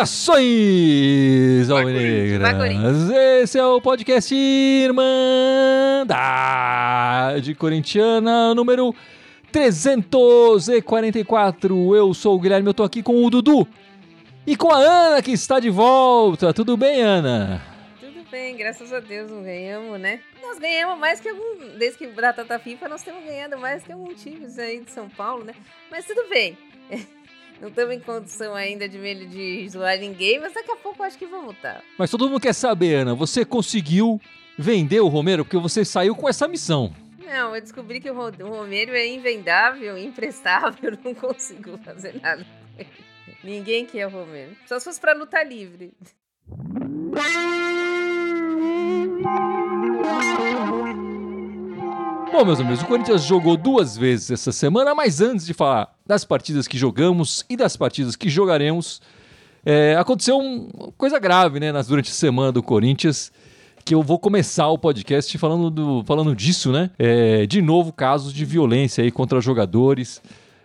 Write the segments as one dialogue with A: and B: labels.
A: Saudações, Alvinegras! Esse é o podcast Irmandade Corintiana número 344. Eu sou o Guilherme, eu tô aqui com o Dudu e com a Ana que está de volta. Tudo bem, Ana?
B: Bem, graças a Deus não ganhamos, né? Nós ganhamos mais que algum. Desde que da Tata FIFA, nós temos ganhado mais que algum times aí de São Paulo, né? Mas tudo bem. Não estamos em condição ainda de, de zoar ninguém, mas daqui a pouco eu acho que vamos estar.
A: Mas todo mundo quer saber, Ana, você conseguiu vender o Romero porque você saiu com essa missão.
B: Não, eu descobri que o Romero é invendável, imprestável, não consigo fazer nada com ele. Ninguém quer o Romero. Só se fosse pra lutar livre.
A: Bom, meus amigos, o Corinthians jogou duas vezes essa semana, mas antes de falar das partidas que jogamos e das partidas que jogaremos, é, aconteceu uma coisa grave né, durante a semana do Corinthians, que eu vou começar o podcast falando, do, falando disso, né? É, de novo, casos de violência aí contra jogadores,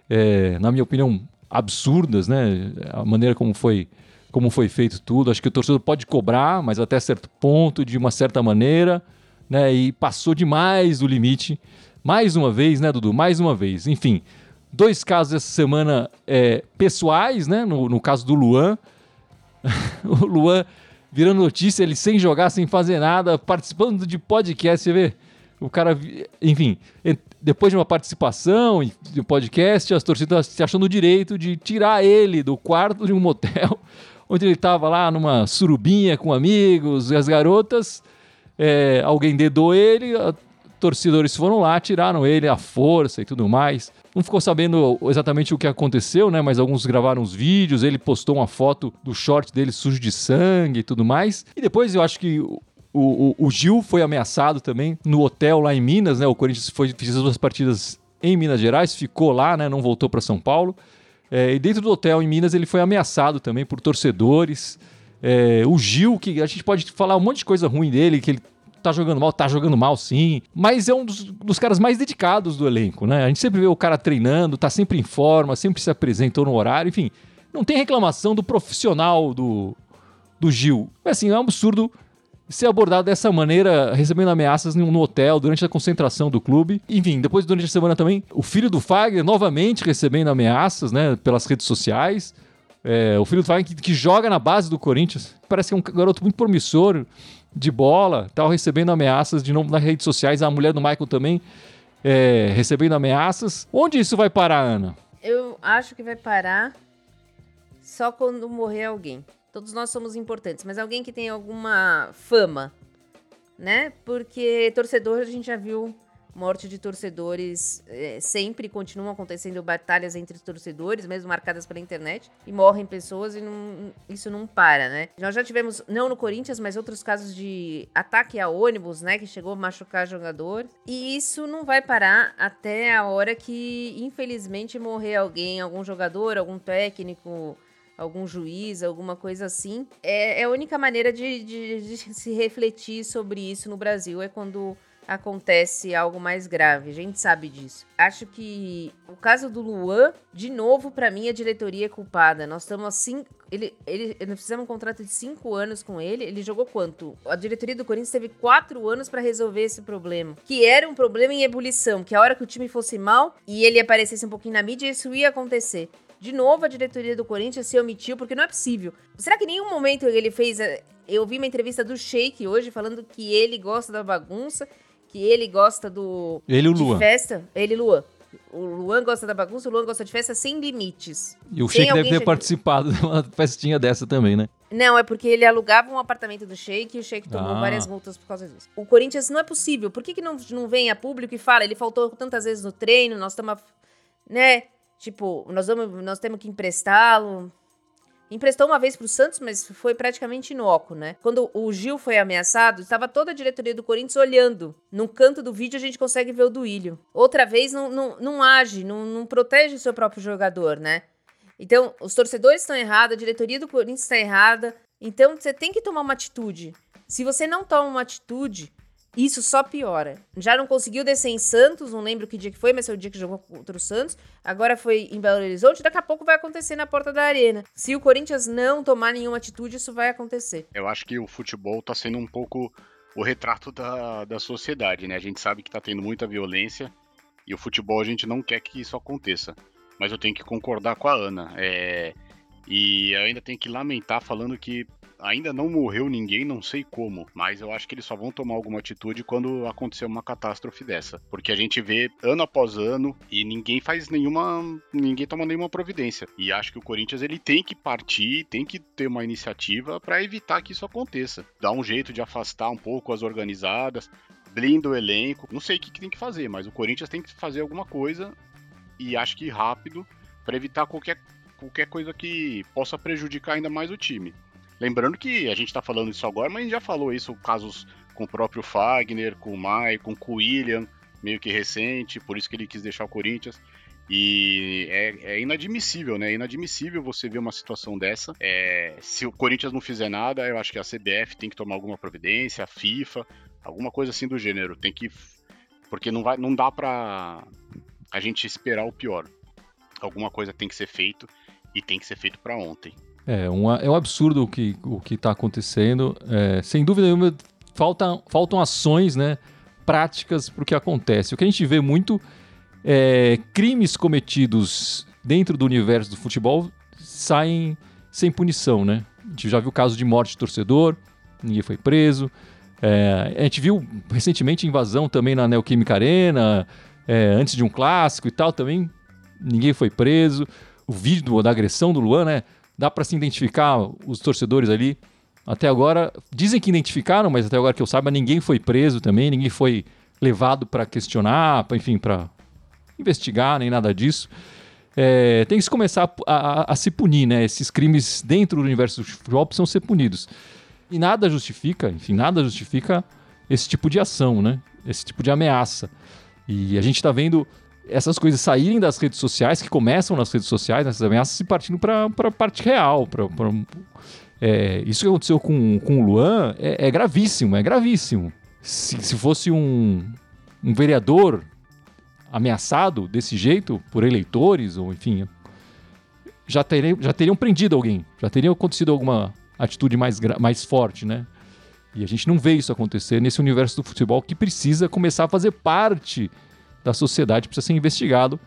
A: é, na minha opinião, absurdas, né? A maneira como foi, como foi feito tudo. Acho que o torcedor pode cobrar, mas até certo ponto, de uma certa maneira né? E passou demais do limite. Mais uma vez, né, Dudu? Mais uma vez. Enfim, dois casos essa semana é, pessoais, né? No, no caso do Luan. o Luan virando notícia, ele sem jogar, sem fazer nada, participando de podcast, você vê? O cara, enfim, depois de uma participação de podcast, as torcidas se achando o direito de tirar ele do quarto de um motel, onde ele estava lá numa surubinha com amigos e as garotas, é, alguém dedou ele, a, torcedores foram lá, tiraram ele, a força e tudo mais. Não ficou sabendo exatamente o que aconteceu, né? Mas alguns gravaram os vídeos, ele postou uma foto do short dele sujo de sangue e tudo mais. E depois eu acho que o, o, o, Gil foi ameaçado também no hotel lá em Minas, né? O Corinthians foi, fez as duas partidas em Minas Gerais, ficou lá, né? Não voltou para São Paulo. É, e dentro do hotel em Minas ele foi ameaçado também por torcedores. É, o Gil, que a gente pode falar um monte de coisa ruim dele, que ele tá jogando mal, tá jogando mal sim, mas é um dos, dos, caras mais dedicados do elenco, né? A gente sempre vê o cara treinando, tá sempre em forma, sempre se apresentou no horário, enfim, não tem reclamação do profissional do, do Gil. É assim, é um absurdo ser abordado dessa maneira, recebendo ameaças no hotel durante a concentração do clube. Enfim, depois durante a semana também, o filho do Fagner novamente recebendo ameaças, né, pelas redes sociais. É, o filho do Fagner que, que, joga na base do Corinthians, parece que é um garoto muito promissor, de bola, tal, recebendo ameaças de novo nas redes sociais. A mulher do Michael também é, recebendo ameaças. Onde isso vai parar, Ana?
B: Eu acho que vai parar só quando morrer alguém. Todos nós somos importantes, mas alguém que tem alguma fama, né? Porque torcedor a gente já viu morte de torcedores é, sempre continuam acontecendo batalhas entre torcedores, mesmo marcadas pela internet, e morrem pessoas e não, isso não para, né? Nós já tivemos, não no Corinthians, mas outros casos de ataque a ônibus, né, que chegou a machucar jogador, e isso não vai parar até a hora que, infelizmente, morrer alguém, algum jogador, algum técnico, algum juiz, alguma coisa assim. É, é a única maneira de, de, de se refletir sobre isso no Brasil, é quando acontece algo mais grave. A gente sabe disso. Acho que o caso do Luan, de novo, para mim, a diretoria é culpada. Nós estamos assim. Ele, ele, nós fizemos um contrato de cinco anos com ele. Ele jogou quanto? A diretoria do Corinthians teve quatro anos para resolver esse problema. Que era um problema em ebulição. Que a hora que o time fosse mal e ele aparecesse um pouquinho na mídia, isso ia acontecer. De novo, a diretoria do Corinthians se omitiu, porque não é possível. Será que em nenhum momento ele fez. Eu vi uma entrevista do Sheik hoje falando que ele gosta da bagunça que ele gosta do.
A: Ele e o Luan.
B: festa. Ele e Luan. O Luan gosta da bagunça, o Luan gosta de festa sem limites.
A: E o Sheik deve ter participado de uma festinha dessa também, né?
B: Não, é porque ele alugava um apartamento do Sheik e o Sheik tomou ah. várias multas por causa disso. O Corinthians não é possível. Por que, que não, não vem a público e fala? Ele faltou tantas vezes no treino, nós estamos. Né? Tipo, nós, vamos, nós temos que emprestá-lo. Emprestou uma vez pro Santos, mas foi praticamente inócuo, né? Quando o Gil foi ameaçado, estava toda a diretoria do Corinthians olhando. No canto do vídeo a gente consegue ver o Duílio. Outra vez não, não, não age, não, não protege o seu próprio jogador, né? Então, os torcedores estão errados, a diretoria do Corinthians está errada. Então, você tem que tomar uma atitude. Se você não toma uma atitude, isso só piora. Já não conseguiu descer em Santos, não lembro que dia que foi, mas foi o dia que jogou contra o Santos. Agora foi em Belo Horizonte, daqui a pouco vai acontecer na porta da arena. Se o Corinthians não tomar nenhuma atitude, isso vai acontecer.
C: Eu acho que o futebol tá sendo um pouco o retrato da, da sociedade, né? A gente sabe que tá tendo muita violência e o futebol a gente não quer que isso aconteça. Mas eu tenho que concordar com a Ana. É... E ainda tenho que lamentar falando que ainda não morreu ninguém, não sei como, mas eu acho que eles só vão tomar alguma atitude quando acontecer uma catástrofe dessa. Porque a gente vê ano após ano e ninguém faz nenhuma. ninguém toma nenhuma providência. E acho que o Corinthians ele tem que partir, tem que ter uma iniciativa para evitar que isso aconteça. Dar um jeito de afastar um pouco as organizadas, blinda o elenco. Não sei o que, que tem que fazer, mas o Corinthians tem que fazer alguma coisa e acho que rápido para evitar qualquer qualquer coisa que possa prejudicar ainda mais o time. Lembrando que a gente está falando isso agora, mas a gente já falou isso, casos com o próprio Fagner, com o Maicon, com o William, meio que recente, por isso que ele quis deixar o Corinthians. E é, é, inadmissível, né? É inadmissível você ver uma situação dessa. É, se o Corinthians não fizer nada, eu acho que a CBF tem que tomar alguma providência, a FIFA, alguma coisa assim do gênero. Tem que. Porque não, vai, não dá pra a gente esperar o pior. Alguma coisa tem que ser feito e tem que ser feito para ontem.
A: É, um, é um absurdo o que o está acontecendo. É, sem dúvida nenhuma, faltam, faltam ações né, práticas para o que acontece. O que a gente vê muito é crimes cometidos dentro do universo do futebol saem sem punição. Né? A gente já viu casos de morte de torcedor, ninguém foi preso. É, a gente viu recentemente invasão também na Neoquímica Arena, é, antes de um clássico e tal, também ninguém foi preso. O vídeo da agressão do Luan, né? Dá para se identificar os torcedores ali. Até agora, dizem que identificaram, mas até agora que eu saiba, ninguém foi preso também, ninguém foi levado para questionar, pra, enfim, para investigar, nem nada disso. É, tem que se começar a, a, a, se punir, né? Esses crimes dentro do universo do futebol precisam ser punidos. E nada justifica, enfim, nada justifica esse tipo de ação, né? Esse tipo de ameaça. E a gente está vendo essas coisas saírem das redes sociais, que começam nas redes sociais, essas ameaças, e partindo para a parte real. Pra, pra é, isso que aconteceu com, com o Luan é, é gravíssimo, é gravíssimo. Se, se fosse um, um vereador ameaçado desse jeito por eleitores, ou enfim, já, teriam, já teriam prendido alguém, já teria acontecido alguma atitude mais, mais forte, né? E a gente não vê isso acontecer nesse universo do futebol que precisa começar a fazer parte da sociedade, precisa ser investigado,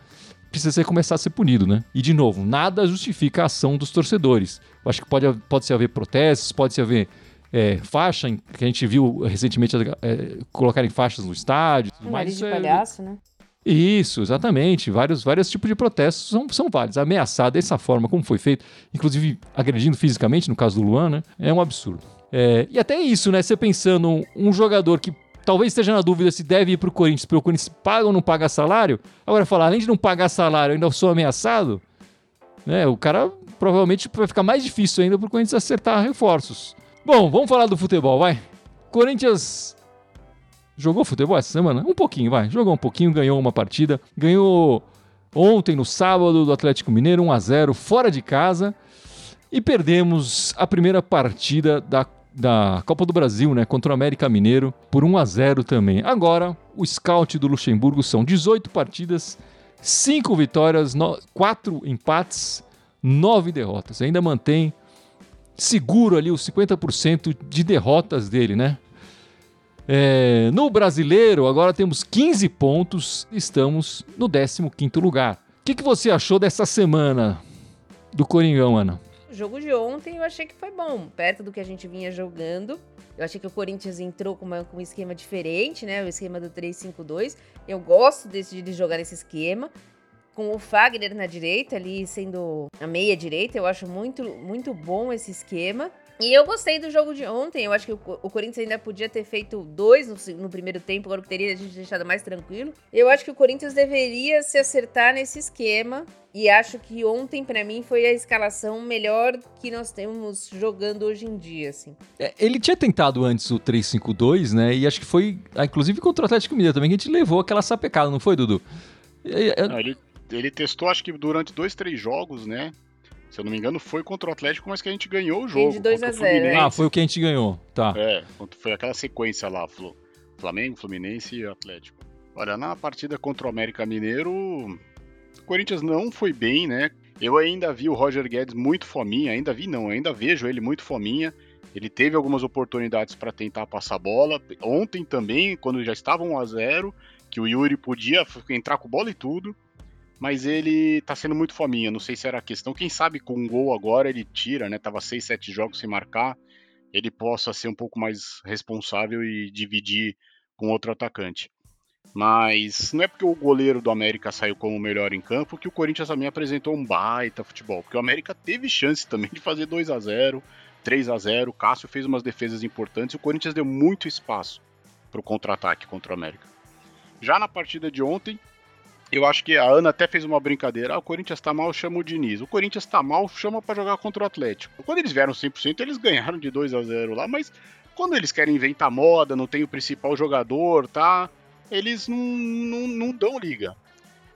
A: precisa ser, começar a ser punido, né? E, de novo, nada justifica a ação dos torcedores. Eu acho que pode, pode se haver protestos, pode se haver é, faixa, que a gente viu recentemente é, colocarem faixas no estádio.
B: Mas de é... palhaço, né?
A: Isso, exatamente. Vários, vários tipos de protestos são, são válidos. Ameaçar dessa forma, como foi feito, inclusive agredindo fisicamente, no caso do Luan, né? É um absurdo. É, e até isso, né? Você pensando um jogador que talvez esteja na dúvida se deve ir para o Corinthians, porque o Corinthians paga ou não paga salário. Agora, falar, além de não pagar salário, ainda sou ameaçado, né? O cara provavelmente vai ficar mais difícil ainda para o Corinthians acertar reforços. Bom, vamos falar do futebol, vai. Corinthians jogou futebol essa semana? Um pouquinho, vai. Jogou um pouquinho, ganhou uma partida. Ganhou ontem, no sábado, do Atlético Mineiro, 1 a 0 fora de casa. E perdemos a primeira partida da da Copa do Brasil, né, contra o América Mineiro, por 1 a 0 também. Agora, o scout do Luxemburgo são 18 partidas, 5 vitórias, 4 empates, 9 derrotas. Ainda mantém seguro ali os 50% de derrotas dele, né? É, no brasileiro, agora temos 15 pontos, estamos no 15º lugar. O que, que você achou dessa semana do Coringão, Ana?
B: Jogo de ontem eu achei que foi bom, perto do que a gente vinha jogando. Eu achei que o Corinthians entrou com, uma, com um esquema diferente, né? O esquema do 3-5-2. Eu gosto desse, de jogar esse esquema. Com o Fagner na direita, ali sendo a meia direita, eu acho muito, muito bom esse esquema. E eu gostei do jogo de ontem. Eu acho que o, Corinthians ainda podia ter feito dois no, no, primeiro tempo, agora que teria a gente deixado mais tranquilo. Eu acho que o Corinthians deveria se acertar nesse esquema. E acho que ontem, para mim, foi a escalação melhor que nós temos jogando hoje em dia, assim.
A: É, ele tinha tentado antes o 3-5-2, né? E acho que foi, ah, inclusive contra o Atlético Mineiro também, que a gente levou aquela sapecada, não foi, Dudu?
C: Não, ele, ele testou, acho que durante dois, três jogos, né? Se eu não me engano, foi contra o Atlético, mas que a gente ganhou o jogo.
B: de 2 a
C: contra o
B: 0,
C: Fluminense.
A: Ah, foi o que a gente ganhou. Tá.
C: É, foi aquela sequência lá, Flamengo, Fluminense e Atlético. Olha, na partida contra o América Mineiro, o Corinthians não foi bem, né? Eu ainda vi o Roger Guedes muito fominha, ainda vi não, ainda vejo ele muito fominha. Ele teve algumas oportunidades para tentar passar a bola. Ontem também, quando já estava 1 a 0, que o Yuri podia entrar com bola e tudo, mas ele tá sendo muito fominha. Não sei se era a questão. Quem sabe com um gol agora ele tira, né? Tava 6, 7 jogos sem marcar ele possa ser um pouco mais responsável e dividir com outro atacante. Mas não é porque o goleiro do América saiu como o melhor em campo que o Corinthians também apresentou um baita futebol. Porque o América teve chance também de fazer 2 a 0 3 a 0 O Cássio fez umas defesas importantes e o Corinthians deu muito espaço para o contra-ataque contra o América. Já na partida de ontem, eu acho que a Ana até fez uma brincadeira. Ah, o Corinthians tá mal, chama o Diniz. O Corinthians tá mal, chama pra jogar contra o Atlético. Quando eles vieram 100%, eles ganharam de 2 a 0 lá, mas quando eles querem inventar moda, não tem o principal jogador, tá? Eles não, não, não dão liga.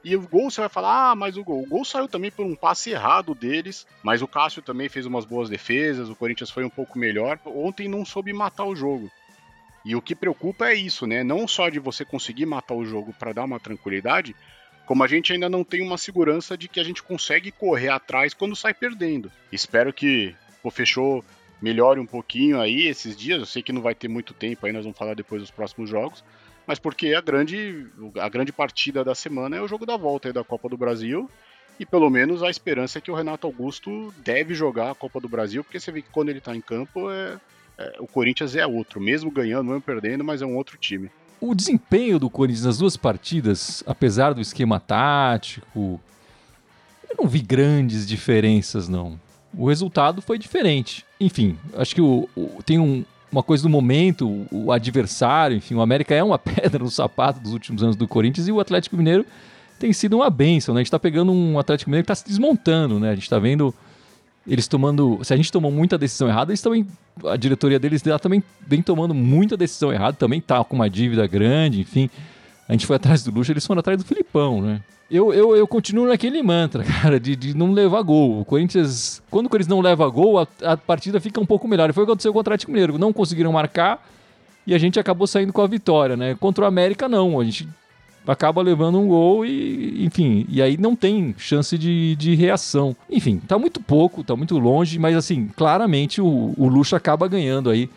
C: E o gol você vai falar, ah, mas o gol. O gol saiu também por um passe errado deles, mas o Cássio também fez umas boas defesas, o Corinthians foi um pouco melhor. Ontem não soube matar o jogo. E o que preocupa é isso, né? Não só de você conseguir matar o jogo para dar uma tranquilidade, como a gente ainda não tem uma segurança de que a gente consegue correr atrás quando sai perdendo. Espero que o fechou melhore um pouquinho aí esses dias. Eu sei que não vai ter muito tempo aí, nós vamos falar depois dos próximos jogos. Mas porque a grande, a grande partida da semana é o jogo da volta da Copa do Brasil. E pelo menos a esperança é que o Renato Augusto deve jogar a Copa do Brasil, porque você vê que quando ele tá em campo, é, é- o Corinthians é outro. Mesmo ganhando, mesmo perdendo, mas é um outro time.
A: O desempenho do Corinthians nas duas partidas, apesar do esquema tático, eu não vi grandes diferenças, não. O resultado foi diferente. Enfim, acho que o, o- tem um- uma coisa do momento, o, adversário, enfim, o América é uma pedra no sapato dos últimos anos do Corinthians e o Atlético Mineiro tem sido uma benção, né? A gente tá pegando um Atlético Mineiro que tá se desmontando, né? A gente tá vendo eles tomando. Se a gente tomou muita decisão errada, eles também. A diretoria deles lá também vem tomando muita decisão errada, também tá com uma dívida grande, enfim. A gente foi atrás do Luxo, eles foram atrás do Filipão, né? Eu, eu, eu continuo naquele mantra, cara, de, de não levar gol. O Corinthians, quando o Corinthians não leva gol, a, a partida fica um pouco melhor. E foi o que aconteceu com o Atlético Mineiro. Não conseguiram marcar e a gente acabou saindo com a vitória, né? Contra o América, não. A gente acaba levando um gol e, enfim, e aí não tem chance de, de reação. Enfim, tá muito pouco, tá muito longe, mas assim, claramente o, o Luxo acaba ganhando aí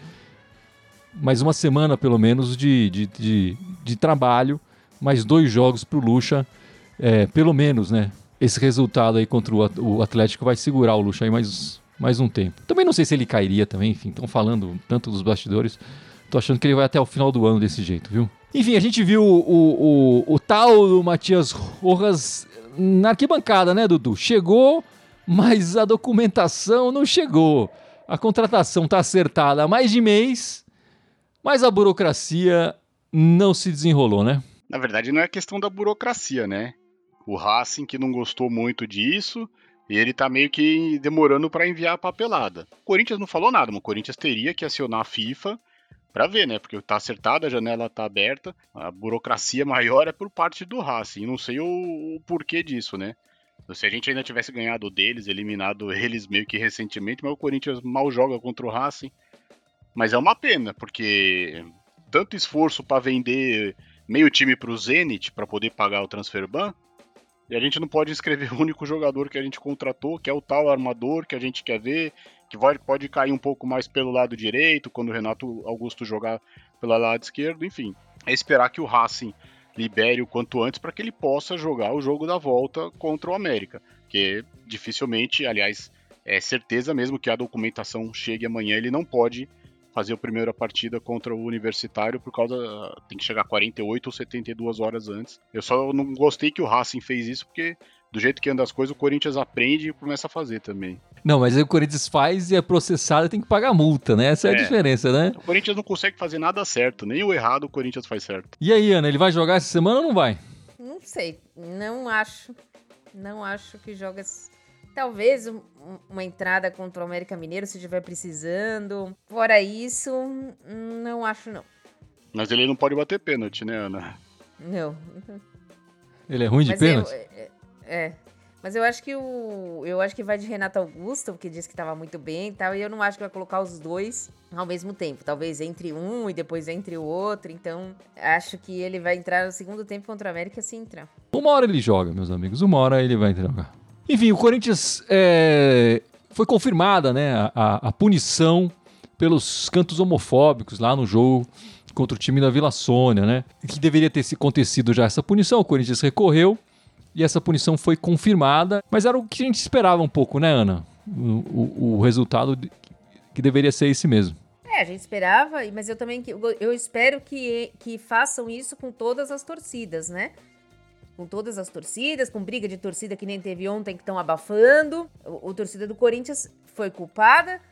A: mais uma semana, pelo menos, de, de, de, de trabalho, mais dois jogos pro Lucha, é, pelo menos, né? Esse resultado aí contra o At- o Atlético vai segurar o Lucha aí mais, mais um tempo. Também não sei se ele cairia também, enfim, estão falando tanto dos bastidores. Tô achando que ele vai até o final do ano desse jeito, viu? Enfim, a gente viu o, o, o, tal do Matias Rojas na arquibancada, né, Dudu? Chegou, mas a documentação não chegou. A contratação tá acertada há mais de mês, mas a burocracia não se desenrolou, né?
C: Na verdade, não é questão da burocracia, né? O Racing que não gostou muito disso, e ele tá meio que demorando para enviar a papelada. O Corinthians não falou nada, mas o Corinthians teria que acionar a FIFA para ver, né? Porque tá acertada, a janela tá aberta, a burocracia maior é por parte do Racing. Não sei o, o porquê disso, né? Se a gente ainda tivesse ganhado deles, eliminado eles meio que recentemente, mas o Corinthians mal joga contra o Racing. Mas é uma pena, porque tanto esforço para vender meio time pro Zenit para poder pagar o transfer ban. E a gente não pode inscrever o único jogador que a gente contratou, que é o tal armador que a gente quer ver, que vai, pode cair um pouco mais pelo lado direito, quando o Renato Augusto jogar pelo lado esquerdo, enfim. É esperar que o Racing libere o quanto antes para que ele possa jogar o jogo da volta contra o América. Que dificilmente, aliás, é certeza mesmo que a documentação chegue amanhã, ele não pode fazer a primeira partida contra o Universitário por causa tem que chegar 48 ou 72 horas antes. Eu só não gostei que o Racing fez isso porque do jeito que anda as coisas o Corinthians aprende e começa a fazer também.
A: Não, mas aí o Corinthians faz e é processado e tem que pagar multa, né? Essa é, a
C: É.
A: diferença, né?
C: O Corinthians não consegue fazer nada certo, nem o errado o Corinthians faz certo.
A: E aí, Ana, ele vai jogar essa semana ou não vai?
B: Não sei, não acho. Não acho que joga. Talvez um- um- uma entrada contra o América Mineiro se estiver precisando. Fora isso, não acho não.
C: Mas ele não pode bater pênalti, né, Ana?
B: Não.
A: Ele é ruim de
B: Mas eu-
A: pênalti?
B: é, é. Mas eu acho que o. Eu acho que vai de Renato Augusto, que disse que estava muito bem e tal. E eu não acho que vai colocar os dois ao mesmo tempo. Talvez entre um e depois entre o outro. Então, acho que ele vai entrar no segundo tempo contra o América se entrar.
A: Uma hora ele joga, meus amigos. Uma hora ele vai jogar. Enfim, o Corinthians é, foi confirmada, né? A, a, punição pelos cantos homofóbicos lá no jogo contra o time da Vila Sônia, né? Que deveria ter acontecido já essa punição. O Corinthians recorreu e essa punição foi confirmada. Mas era o que a gente esperava um pouco, né, Ana? O, o, o resultado que deveria ser esse mesmo.
B: É, a gente esperava, mas eu também eu espero que, que façam isso com todas as torcidas, né? Com todas as torcidas, com briga de torcida que nem teve ontem que estão abafando. O, o, torcida do Corinthians foi culpada,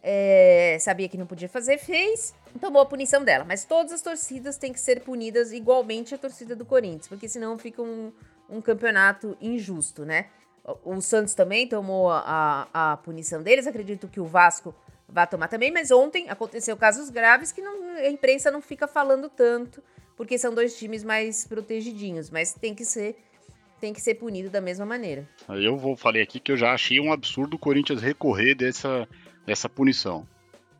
B: é, sabia que não podia fazer, fez, tomou a punição dela. Mas todas as torcidas têm que ser punidas igualmente a torcida do Corinthians, porque senão fica um, um campeonato injusto, né? O Santos também tomou a, a, punição deles, acredito que o Vasco vai tomar também, mas ontem aconteceu casos graves que não, a imprensa não fica falando tanto, porque são dois times mais protegidinhos, mas tem que ser tem que ser punido da mesma maneira.
C: Eu vou falei aqui que eu já achei um absurdo o Corinthians recorrer dessa, dessa punição.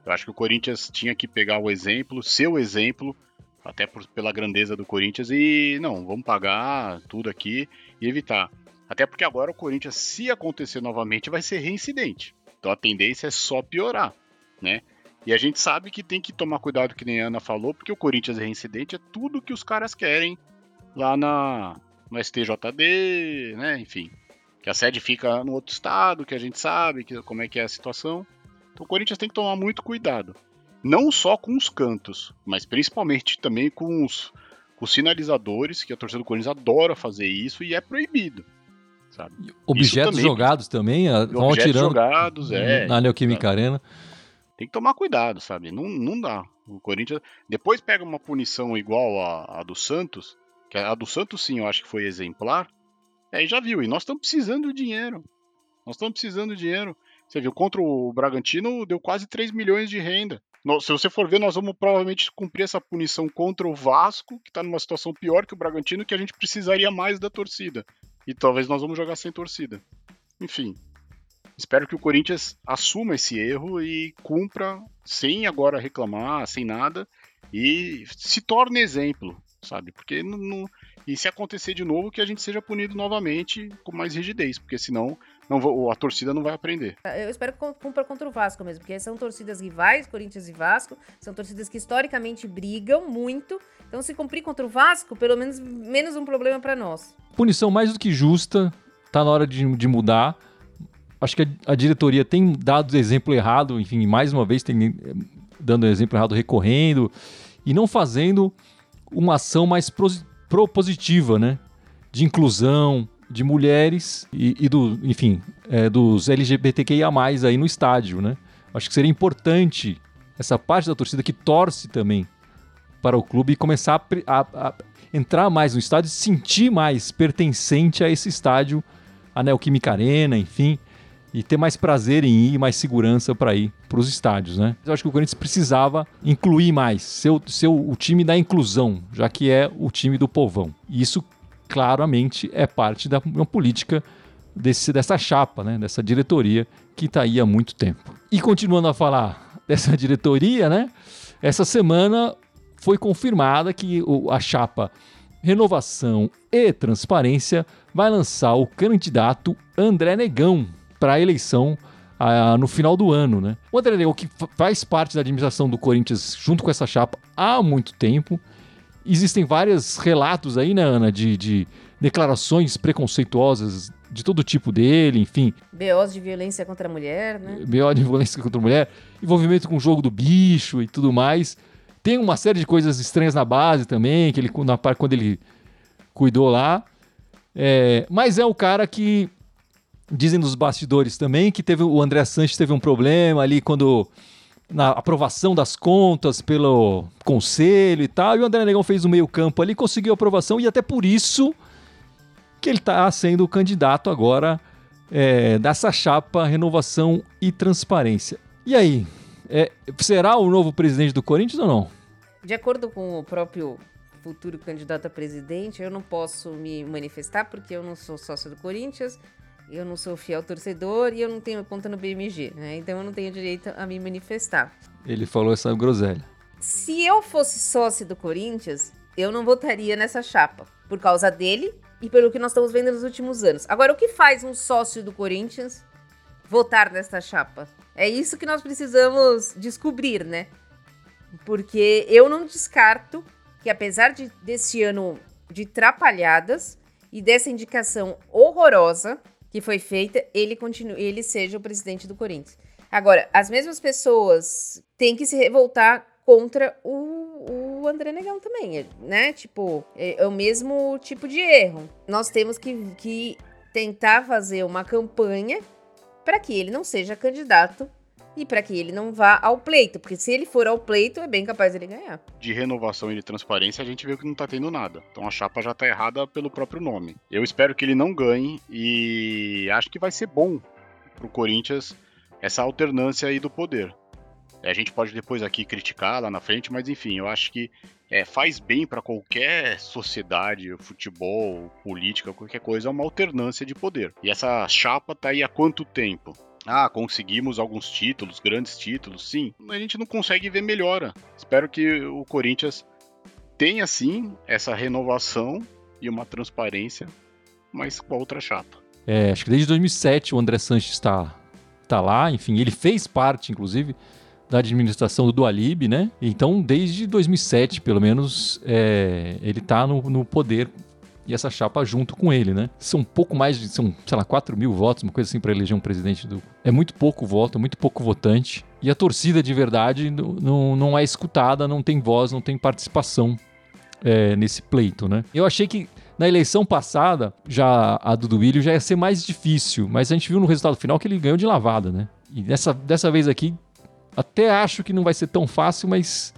C: Eu acho que o Corinthians tinha que pegar o exemplo, seu exemplo, até por, pela grandeza do Corinthians, e não, vamos pagar tudo aqui e evitar. Até porque agora o Corinthians, se acontecer novamente, vai ser reincidente. Então a tendência é só piorar, né? E a gente sabe que tem que tomar cuidado, que nem a Ana falou, porque o Corinthians é reincidente, é tudo que os caras querem lá na, no STJD, né? Enfim. Que a sede fica no outro estado, que a gente sabe que, como é que é a situação. Então o Corinthians tem que tomar muito cuidado não só com os cantos, mas principalmente também com os, com os sinalizadores, que a torcida do Corinthians adora fazer isso e é proibido. Sabe?
A: Objetos também, jogados também, vão objetos atirando
C: jogados, é,
A: na Neoquímica Arena.
C: Tem que tomar cuidado, sabe? Não, não dá. O Corinthians depois pega uma punição igual a, a do Santos, que a do Santos sim, eu acho que foi exemplar. Aí já viu, e nós estamos precisando de dinheiro. Nós estamos precisando de dinheiro. Você viu, contra o Bragantino deu quase 3 milhões de renda se você for ver, nós vamos provavelmente cumprir essa punição contra o Vasco, que está numa situação pior que o Bragantino, que a gente precisaria mais da torcida. E talvez nós vamos jogar sem torcida. Enfim, espero que o Corinthians assuma esse erro e cumpra sem agora reclamar, sem nada, e se torne exemplo, sabe? Porque não, e se acontecer de novo, que a gente seja punido novamente com mais rigidez, porque senão não, a torcida não vai aprender.
B: Eu espero que cumpra contra o Vasco mesmo, porque são torcidas rivais, Corinthians e Vasco, são torcidas que historicamente brigam muito. Então, se cumprir contra o Vasco, pelo menos menos um problema para nós.
A: Punição mais do que justa, tá na hora de, de mudar. Acho que a, a, diretoria tem dado exemplo errado, enfim, mais uma vez tem eh, dando exemplo errado recorrendo e não fazendo uma ação mais propositiva, né? De inclusão, de mulheres e, e do, enfim, é, dos LGBTQIA+, aí no estádio, né? Acho que seria importante essa parte da torcida que torce também para o clube começar a, a, a entrar mais no estádio, se sentir mais pertencente a esse estádio, a Neoquímica Arena, enfim, e ter mais prazer em ir, mais segurança para ir para os estádios, né? Eu acho que o Corinthians precisava incluir mais, ser, ser o time da inclusão, já que é o time do povão. E isso claramente é parte da uma política desse, dessa chapa, né, dessa diretoria que está aí há muito tempo. E continuando a falar dessa diretoria, né, essa semana foi confirmada que a chapa Renovação e Transparência vai lançar o candidato André Negão para a eleição ah, no final do ano. Né? O André Negão, que faz parte da administração do Corinthians junto com essa chapa há muito tempo, Existem vários relatos aí, né, Ana, de, de declarações preconceituosas de todo tipo dele, enfim.
B: BOs de violência contra a mulher, né?
A: BO de violência contra a mulher, envolvimento com o jogo do bicho e tudo mais. Tem uma série de coisas estranhas na base também, que ele na parte quando ele cuidou lá. É, mas é o cara que dizem nos bastidores também que teve o André Sanches teve um problema ali quando na aprovação das contas pelo conselho e tal. E o André Negão fez o meio-campo ali, conseguiu aprovação e até por isso que ele está sendo o candidato agora é, dessa chapa Renovação e Transparência. E aí, é, será o novo presidente do Corinthians ou não?
B: De acordo com o próprio futuro candidato a presidente, eu não posso me manifestar porque eu não sou sócio do Corinthians. Eu não sou fiel torcedor e eu não tenho conta no BMG, né? Então eu não tenho direito a me manifestar.
A: Ele falou essa groselha.
B: Se eu fosse sócio do Corinthians, eu não votaria nessa chapa. Por causa dele e pelo que nós estamos vendo nos últimos anos. Agora, o que faz um sócio do Corinthians votar nessa chapa? É isso que nós precisamos descobrir, né? Porque eu não descarto que, apesar de, desse ano de trapalhadas e dessa indicação horrorosa que foi feita, ele continue, ele seja o presidente do Corinthians. Agora, as mesmas pessoas têm que se revoltar contra o, o André Negão também, né? Tipo, é, é, o mesmo tipo de erro. Nós temos que, que tentar fazer uma campanha para que ele não seja candidato e para que ele não vá ao pleito, porque se ele for ao pleito, é bem capaz ele ganhar.
C: De renovação e de transparência, a gente viu que não tá tendo nada. Então a chapa já tá errada pelo próprio nome. Eu espero que ele não ganhe e acho que vai ser bom pro Corinthians essa alternância aí do poder. A gente pode depois aqui criticar lá na frente, mas enfim, eu acho que é, faz bem para qualquer sociedade, futebol, política, qualquer coisa, uma alternância de poder. E essa chapa tá aí há quanto tempo? Ah, conseguimos alguns títulos, grandes títulos, sim. A gente não consegue ver melhora. Espero que o Corinthians tenha sim essa renovação e uma transparência, mas com a outra chapa.
A: É, acho que desde 2007 o André Sanches está tá lá, enfim, ele fez parte, inclusive, da administração do Dualib, né? Então, desde 2007, pelo menos, é, ele está no, no poder e essa chapa junto com ele, né? São um pouco mais de, são, sei lá, 4 mil votos, uma coisa assim, para eleger um presidente do. É muito pouco voto, muito pouco votante. E a torcida de verdade não, não é escutada, não tem voz, não tem participação é, nesse pleito, né? Eu achei que na eleição passada, já a do Duílio já ia ser mais difícil, mas a gente viu no resultado final que ele ganhou de lavada, né? E dessa, dessa vez aqui, até acho que não vai ser tão fácil, mas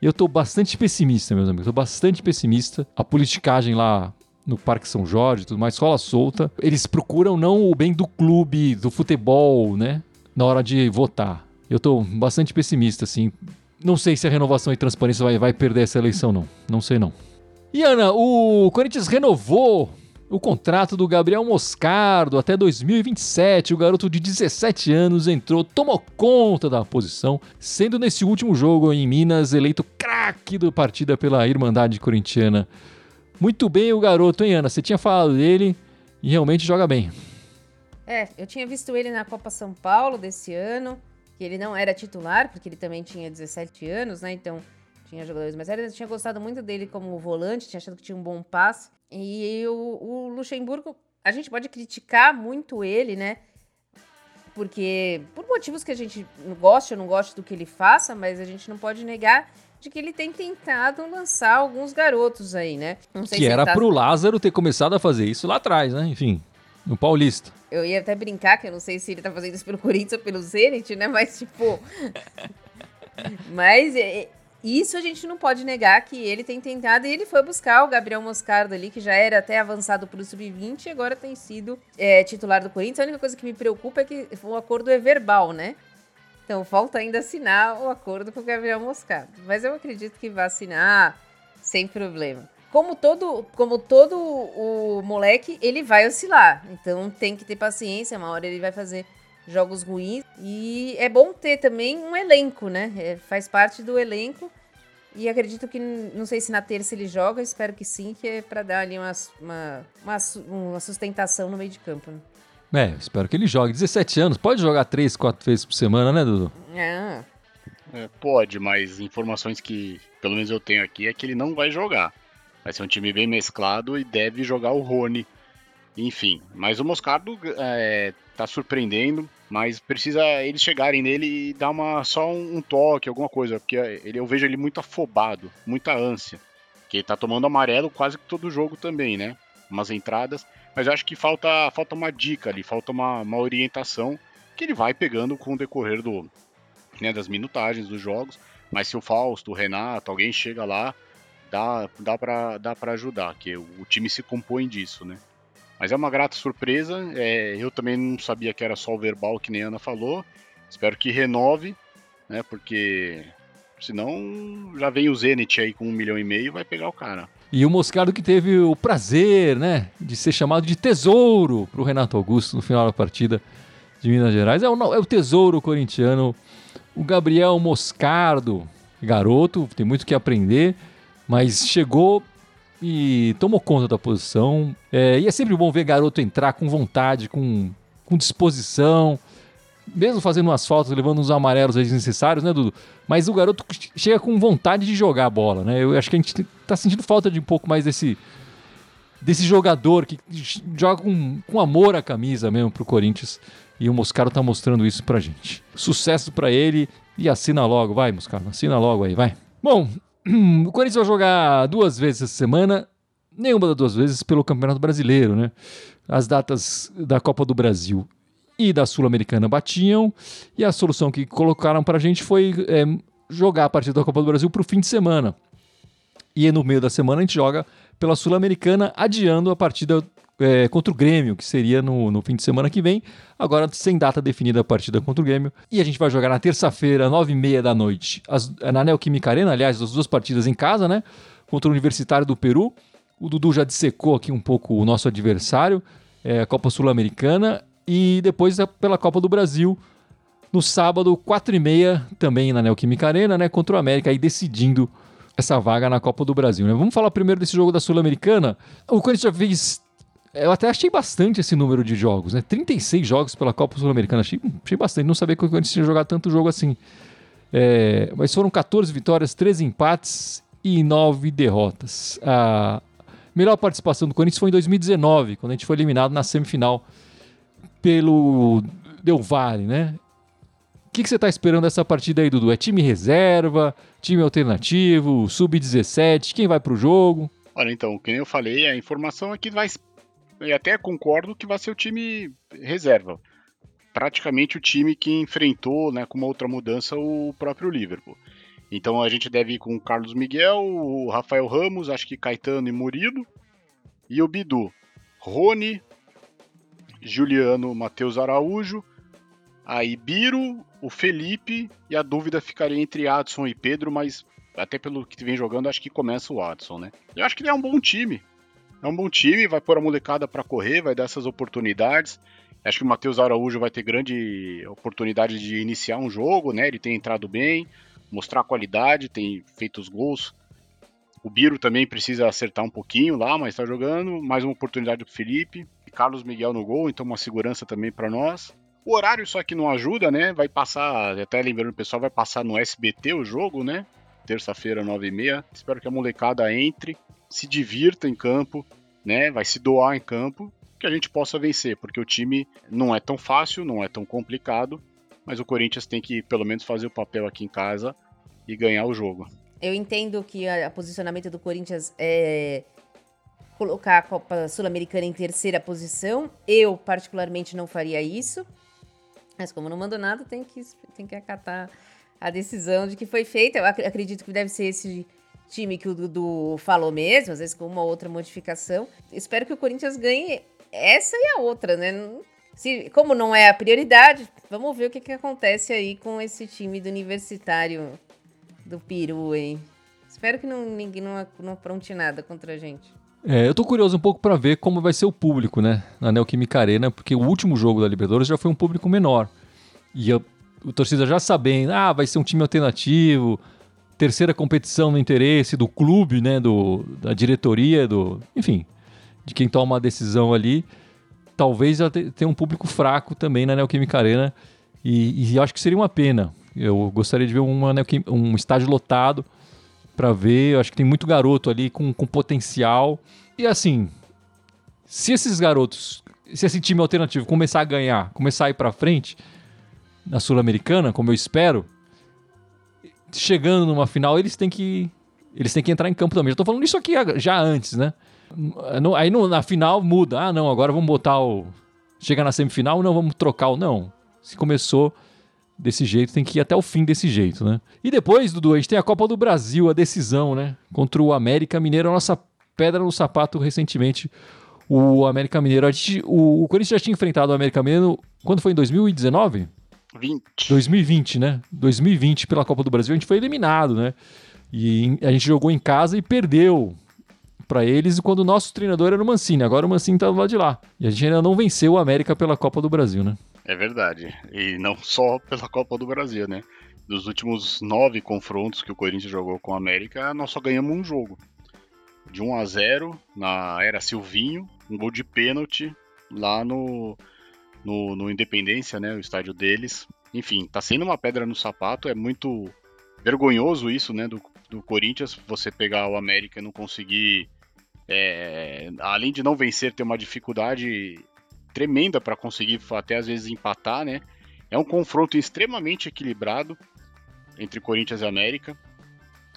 A: eu tô bastante pessimista, meus amigos. Tô bastante pessimista. A politicagem lá no Parque São Jorge, tudo mais, escola solta. Eles procuram não o bem do clube, do futebol, né? Na hora de votar. Eu tô bastante pessimista, assim. Não sei se a renovação e transparência vai, vai perder essa eleição, não. Não sei, não. E Ana, o Corinthians renovou o contrato do Gabriel Moscardo até 2027. O garoto de 17 anos entrou, tomou conta da posição, sendo nesse último jogo em Minas eleito craque da partida pela Irmandade Corintiana. Muito bem o garoto, hein, Ana? Você tinha falado dele e realmente joga bem.
B: É, eu tinha visto ele na Copa São Paulo desse ano, que ele não era titular, porque ele também tinha 17 anos, né? Então tinha jogadores mais velhos. Eu tinha gostado muito dele como volante, tinha achado que tinha um bom passe. E o, o Luxemburgo, a gente pode criticar muito ele, né? Porque, por motivos que a gente gosta ou não gosta do que ele faça, mas a gente não pode negar de que ele tem tentado lançar alguns garotos aí, né?
A: que era tá... pro Lázaro ter começado a fazer isso lá atrás, né? Enfim, no Paulista.
B: Eu ia até brincar, que eu não sei se ele tá fazendo isso pelo Corinthians ou pelo Zenit, né? Mas, tipo... Mas é, isso a gente não pode negar que ele tem tentado e ele foi buscar o Gabriel Moscardo ali, que já era até avançado para o sub-20 e agora tem sido é, titular do Corinthians. A única coisa que me preocupa é que o acordo é verbal, né? Então falta ainda assinar o acordo com o Gabriel Moscato. Mas eu acredito que vai assinar sem problema. Como todo, como todo o moleque, ele vai oscilar. Então tem que ter paciência, uma hora ele vai fazer jogos ruins. E é bom ter também um elenco, né? É, faz parte do elenco. E acredito que, não sei se na terça ele joga, espero que sim, que é para dar ali uma, uma, uma, uma sustentação no meio de campo. Né?
A: É, espero que ele jogue. 17 anos, pode jogar 3, 4 vezes por semana, né, Dudu?
B: É.
C: é. Pode, mas informações que pelo menos eu tenho aqui é que ele não vai jogar. Vai ser um time bem mesclado e deve jogar o Rony. Enfim, mas o Moscardo é, tá surpreendendo, mas precisa eles chegarem nele e dar uma, só um, um toque, alguma coisa, porque ele, eu vejo ele muito afobado, muita ânsia. Que ele tá tomando amarelo quase que todo jogo também, né? Umas entradas. Mas acho que falta, falta uma dica ali, falta uma, uma orientação que ele vai pegando com o decorrer do, né, das minutagens dos jogos. Mas se o Fausto, o Renato, alguém chega lá, dá, dá para dá ajudar, que o, time se compõe disso, né? Mas é uma grata surpresa. É, eu também não sabia que era só o verbal, que nem a Ana falou. Espero que renove, né? Porque senão já vem o Zenit aí com um milhão e meio vai pegar o cara.
A: E o Moscardo que teve o prazer, né, de ser chamado de tesouro para o Renato Augusto no final da partida de Minas Gerais. É o, é o tesouro corintiano, o Gabriel Moscardo, garoto, tem muito que aprender, mas chegou e tomou conta da posição. É, e é sempre bom ver garoto entrar com vontade, com, com disposição, mesmo fazendo umas faltas, levando uns amarelos desnecessários, né, Dudu? Mas o garoto chega com vontade de jogar a bola, né? Eu acho que a gente tá sentindo falta de um pouco mais desse, desse jogador que joga com, com amor a camisa mesmo pro Corinthians. E o Moscaro tá mostrando isso pra gente. Sucesso para ele e assina logo, vai, Moscaro, assina logo aí, vai. Bom, o Corinthians vai jogar duas vezes essa semana, nenhuma das duas vezes pelo Campeonato Brasileiro, né? As datas da Copa do Brasil e da Sul-Americana batiam, e a solução que colocaram para a gente foi é, jogar a partida da Copa do Brasil para o fim de semana. E no meio da semana a gente joga pela Sul-Americana, adiando a partida é, contra o Grêmio, que seria no, no fim de semana que vem. Agora, sem data definida a partida contra o Grêmio. E a gente vai jogar na terça-feira, nove e meia da noite, as, na Neoquímica Arena, aliás, as duas partidas em casa, né? Contra o Universitário do Peru. O Dudu já dissecou aqui um pouco o nosso adversário, é, a Copa Sul-Americana. E depois pela Copa do Brasil, no sábado, quatro e meia, também na Neoquímica Arena, né? Contra o América, aí decidindo essa vaga na Copa do Brasil. Né? Vamos falar primeiro desse jogo da Sul-Americana. O Corinthians já fez eu até achei bastante esse número de jogos, né? 36 jogos pela Copa Sul-Americana. Achei, achei bastante. Não sabia que o Corinthians tinha jogado tanto jogo assim. É, mas foram 14 vitórias, 13 empates e 9 derrotas. A melhor participação do Corinthians foi em 2019, quando a gente foi eliminado na semifinal pelo Del Valle, né? O que, que você está esperando dessa partida aí, Dudu? É time reserva, time alternativo, sub-17? Quem vai para o jogo?
C: Olha, então, como eu falei, a informação é que vai e até concordo que vai ser o time reserva. Praticamente o time que enfrentou, né, com uma outra mudança, o próprio Liverpool. Então a gente deve ir com o Carlos Miguel, o Rafael Ramos, acho que Caetano e Murilo, e o Bidu. Rony, Juliano, Matheus Araújo, aí Biro, o Felipe, e a dúvida ficaria entre Adson e Pedro, mas até pelo que vem jogando, acho que começa o Adson, né? Eu acho que ele é um bom time. É um bom time, vai pôr a molecada para correr, vai dar essas oportunidades. Acho que o Matheus Araújo vai ter grande oportunidade de iniciar um jogo, né? Ele tem entrado bem, mostrar qualidade, tem feito os gols. O Biro também precisa acertar um pouquinho lá, mas está jogando. Mais uma oportunidade para Felipe. Carlos Miguel no gol, então uma segurança também para nós. O horário só que não ajuda, né? Vai passar, até lembrando o pessoal, vai passar no SBT o jogo, né? Terça-feira, 9h30. Espero que a molecada entre se divirta em campo, né? Vai se doar em campo, que a gente possa vencer, porque o time não é tão fácil, não é tão complicado, mas o Corinthians tem que pelo menos fazer o papel aqui em casa e ganhar o jogo.
B: Eu entendo que o posicionamento do Corinthians é colocar a Copa Sul-Americana em terceira posição. Eu, particularmente, não faria isso. Mas como não mando nada, tem que, tem que acatar a decisão de que foi feita. Eu acredito que deve ser esse time que o Dudu falou mesmo, às vezes com uma outra modificação. Espero que o Corinthians ganhe essa e a outra, né? Se, como não é a prioridade, vamos ver o que, que acontece aí com esse time do universitário do Peru, hein? Espero que não, ninguém não, não apronte nada contra a gente.
A: É, eu tô curioso um pouco para ver como vai ser o público, né, na Neoquímica Arena, porque o último jogo da Libertadores já foi um público menor. E a, o torcida já sabendo, ah, vai ser um time alternativo, terceira competição no interesse do clube, né, do, da diretoria, do, enfim, de quem toma a decisão ali, talvez tenha um público fraco também na Neoquímica Arena e, e acho que seria uma pena. Eu gostaria de ver uma, um estádio lotado para ver. Eu acho que tem muito garoto ali com, com potencial. E assim, se esses garotos, se esse time alternativo começar a ganhar, começar a ir para frente na Sul-Americana, como eu espero, chegando numa final, eles têm que eles têm que entrar em campo também. Já tô falando isso aqui já antes, né? Aí na final muda. Ah, não, agora vamos botar o. Chega na semifinal, não, vamos trocar o. Não. Se começou desse jeito, tem que ir até o fim desse jeito, né? E depois, Dudu, a gente tem a Copa do Brasil, a decisão, né? Contra o América Mineiro, a nossa pedra no sapato recentemente. O América Mineiro. A gente, o, o Corinthians já tinha enfrentado o América Mineiro quando foi em 2019?
C: 20.
A: 2020, né? 2020 pela Copa do Brasil, a gente foi eliminado, né? E a gente jogou em casa e perdeu para eles quando o nosso treinador era o Mancini. Agora o Mancini tá do lado de lá. E a gente ainda não venceu o América pela Copa do Brasil, né?
C: É verdade. E não só pela Copa do Brasil, né? Dos últimos nove confrontos que o Corinthians jogou com o América, nós só ganhamos um jogo. De 1 a 0 na era Silvinho, um gol de pênalti lá no, no, no Independência, né? O estádio deles. Enfim, tá sendo uma pedra no sapato, é muito vergonhoso isso, né? Do, do Corinthians, você pegar o América e não conseguir. É, além de não vencer, ter uma dificuldade tremenda para conseguir até às vezes empatar, né? É um confronto extremamente equilibrado entre Corinthians e América.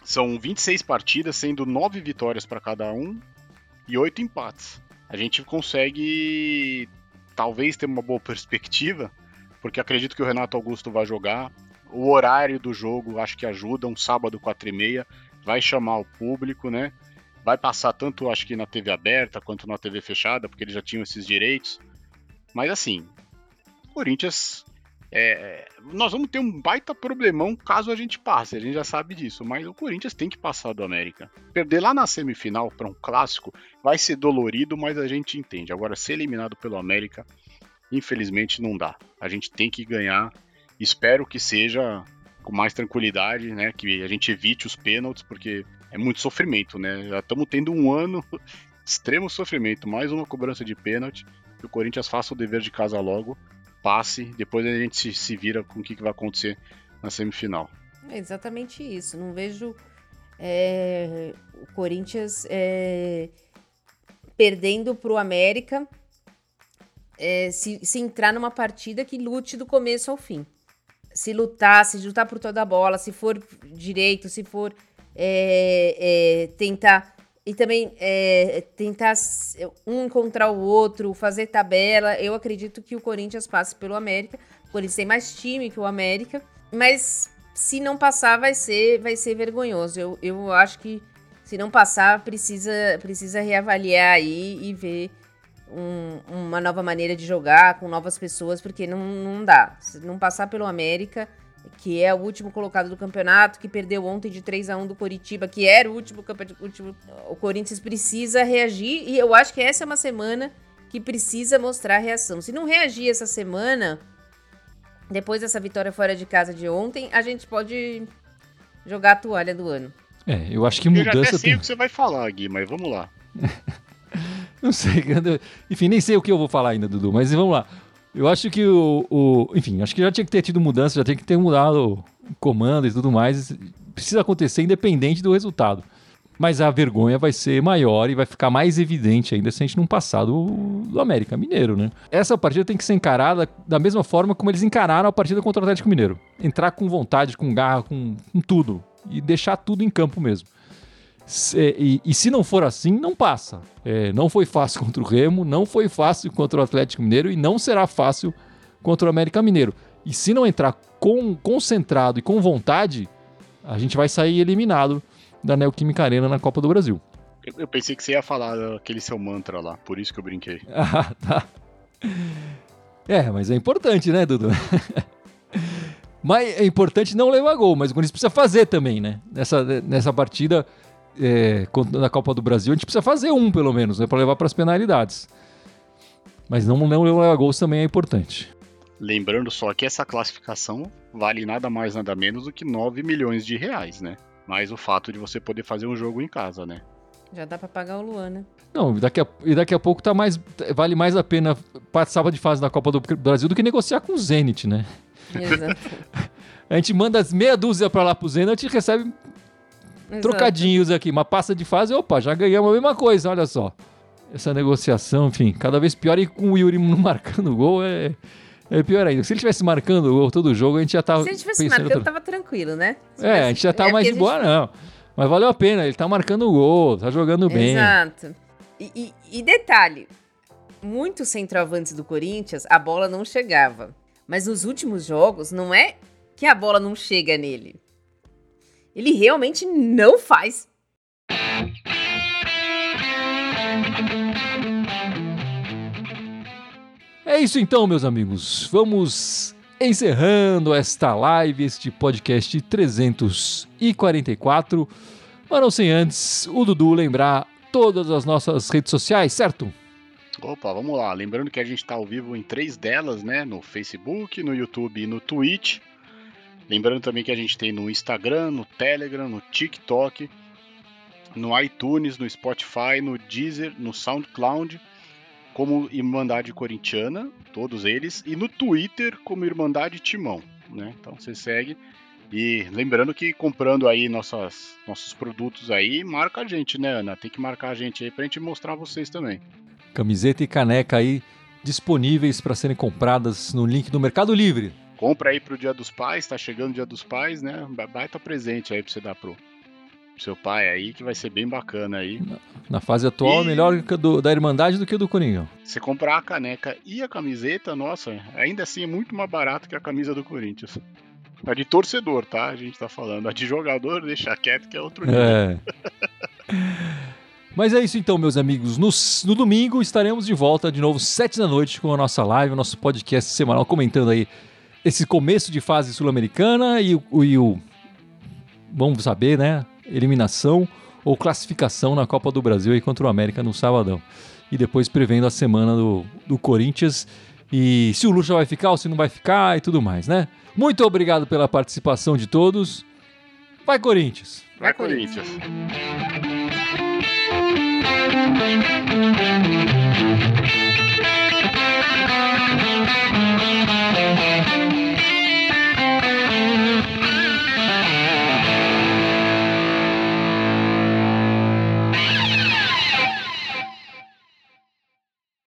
C: São 26 partidas, sendo 9 vitórias para cada um e 8 empates. A gente consegue talvez ter uma boa perspectiva, porque acredito que o Renato Augusto vai jogar. O horário do jogo acho que ajuda, um sábado 4 e meia, vai chamar o público, né? Vai passar tanto acho que na TV aberta quanto na TV fechada, porque eles já tinham esses direitos. Mas assim, Corinthians é, nós vamos ter um baita problemão caso a gente passe, a gente já sabe disso, mas o Corinthians tem que passar do América. Perder lá na semifinal para um clássico vai ser dolorido, mas a gente entende. Agora, ser eliminado pelo América, infelizmente não dá. A gente tem que ganhar. Espero que seja com mais tranquilidade, né? Que a gente evite os pênaltis, porque é muito sofrimento, né? Já estamos tendo um ano extremo sofrimento, mais uma cobrança de pênalti. Que o Corinthians faça o dever de casa logo passe, depois a gente se, se vira com o que, que vai acontecer na semifinal.
B: É exatamente isso. Não vejo é, o Corinthians é, perdendo para o América é, se, se entrar numa partida que lute do começo ao fim. Se lutar, se lutar por toda a bola, se for direito, se for é, é, tentar e também é, tentar um encontrar o outro, fazer tabela. Eu acredito que o Corinthians passe pelo América. O Corinthians tem mais time que o América, mas se não passar vai ser vai ser vergonhoso. Eu, eu acho que se não passar precisa precisa reavaliar aí e ver um, uma nova maneira de jogar com novas pessoas, porque não, não dá. Se não passar pelo América, que é o último colocado do campeonato, que perdeu ontem de 3 a 1 do Coritiba, que era o último campeonato. Último, o Corinthians precisa reagir e eu acho que essa é uma semana que precisa mostrar a reação. Se não reagir essa semana, depois dessa vitória fora de casa de ontem, a gente pode jogar a toalha do ano.
A: É, eu acho que mudança. Eu já até
C: sei tem... o que você vai falar, Gui, mas vamos lá.
A: não sei, enfim, nem sei o que eu vou falar ainda, Dudu, mas vamos lá. Eu acho que o, o, Enfim, acho que já tinha que ter tido mudança, já tinha que ter mudado o comando e tudo mais. Precisa acontecer independente do resultado. Mas a vergonha vai ser maior e vai ficar mais evidente ainda se a gente não passar do, do América Mineiro, né? Essa partida tem que ser encarada da mesma forma como eles encararam a partida contra o Atlético Mineiro. Entrar com vontade, com garra, com, com tudo. E deixar tudo em campo mesmo. É, e, e, se não for assim, não passa. É, não foi fácil contra o Remo, não foi fácil contra o Atlético Mineiro e não será fácil contra o América Mineiro. E se não entrar com, concentrado e com vontade, a gente vai sair eliminado da Neoquímica Arena na Copa do Brasil.
C: Eu, eu pensei que você ia falar aquele seu mantra lá, por isso que eu brinquei.
A: Ah, tá. É, mas é importante, né, Dudu? mas é importante não levar gol, mas o Corinthians precisa fazer também, né? Nessa, nessa partida é, na Copa do Brasil, a gente precisa fazer um, pelo menos, né, para levar para as penalidades. Mas não, não levar gols também é importante.
C: Lembrando só que essa classificação vale nada mais nada menos do que 9 milhões de reais, né? Mais o fato de você poder fazer um jogo em casa, né?
B: Já dá para pagar o Luan, né?
A: Não, daqui a, e daqui a pouco tá mais, vale mais a pena participar de fase da Copa do Brasil do que negociar com o Zenit, né? Exato. a gente manda meia dúzia para lá pro Zenit e recebe Exato. trocadinhos aqui, uma passa de fase, opa, já ganhamos a mesma coisa, olha só. Essa negociação, enfim, cada vez pior e com o Yuri não marcando gol é, é pior ainda. Se ele estivesse marcando gol todo jogo, a gente já tava.
B: Se ele estivesse marcando, outra... tava tranquilo, né?
A: Se é, a gente já tava é mais de boa, gente... não. Mas valeu a pena, ele tá marcando gol, tá jogando bem.
B: Exato. E, e, e detalhe: muitos centroavantes do Corinthians, a bola não chegava. Mas nos últimos jogos, não é que a bola não chega nele ele realmente não faz.
A: É isso então, meus amigos. Vamos encerrando esta live, este podcast 344. Mas não sem antes o Dudu lembrar todas as nossas redes sociais, certo?
C: Opa, vamos lá. Lembrando que a gente está ao vivo em três delas, né? No Facebook, no YouTube e no Twitch. Lembrando também que a gente tem no Instagram, no Telegram, no TikTok, no iTunes, no Spotify, no Deezer, no SoundCloud, como Irmandade Corintiana, todos eles, e no Twitter como Irmandade Timão, né? Então você segue. E lembrando que comprando aí nossas, nossos produtos aí, marca a gente, né, Ana? Tem que marcar a gente aí pra gente mostrar vocês também.
A: Camiseta e caneca aí disponíveis para serem compradas no link do Mercado Livre.
C: Compra aí pro Dia dos Pais, tá chegando o Dia dos Pais, né? Baita presente aí pra você dar pro, pro seu pai aí, que vai ser bem bacana aí.
A: Na fase atual,
C: E-
A: melhor que do- da Irmandade do que do Coringão.
C: Você comprar a caneca e a camiseta, nossa, ainda assim é muito mais barato que a camisa do Corinthians. A de torcedor, tá? A gente tá falando. A de jogador, deixa quieto que é outro nível.
A: É. Mas é isso então, meus amigos. No, no domingo estaremos de volta de novo, sete da noite, com a nossa live, o nosso podcast semanal, comentando aí esse começo de fase sul-americana e, o- e o. Vamos saber, né? Eliminação ou classificação na Copa do Brasil aí contra o América no sabadão. E depois prevendo a semana do, do Corinthians e se o Lucha vai ficar ou se não vai ficar e tudo mais, né? Muito obrigado pela participação de todos. Vai, Corinthians!
C: Vai,
B: Vai, Corinthians.
C: Corinthians.